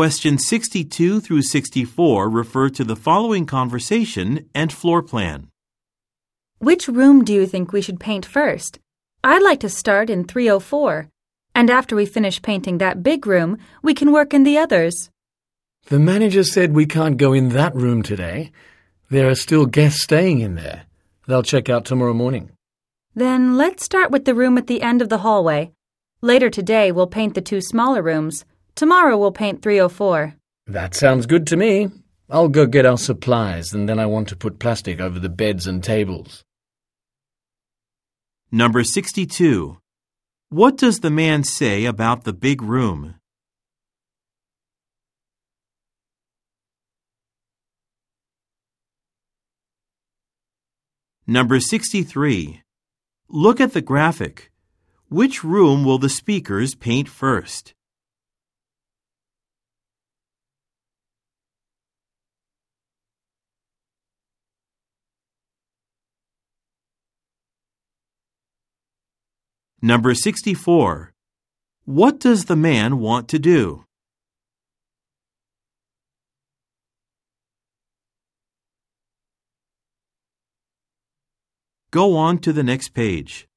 Questions 62 through 64 refer to the following conversation and floor plan. Which room do you think we should paint first? I'd like to start in 304. And after we finish painting that big room, we can work in the others. The manager said we can't go in that room today. There are still guests staying in there. They'll check out tomorrow morning. Then let's start with the room at the end of the hallway. Later today, we'll paint the two smaller rooms. Tomorrow, we'll paint 304. That sounds good to me. I'll go get our supplies, and then I want to put plastic over the beds and tables. Number 62. What does the man say about the big room? Number 63. Look at the graphic. Which room will the speakers paint first? Number 64. What does the man want to do? Go on to the next page.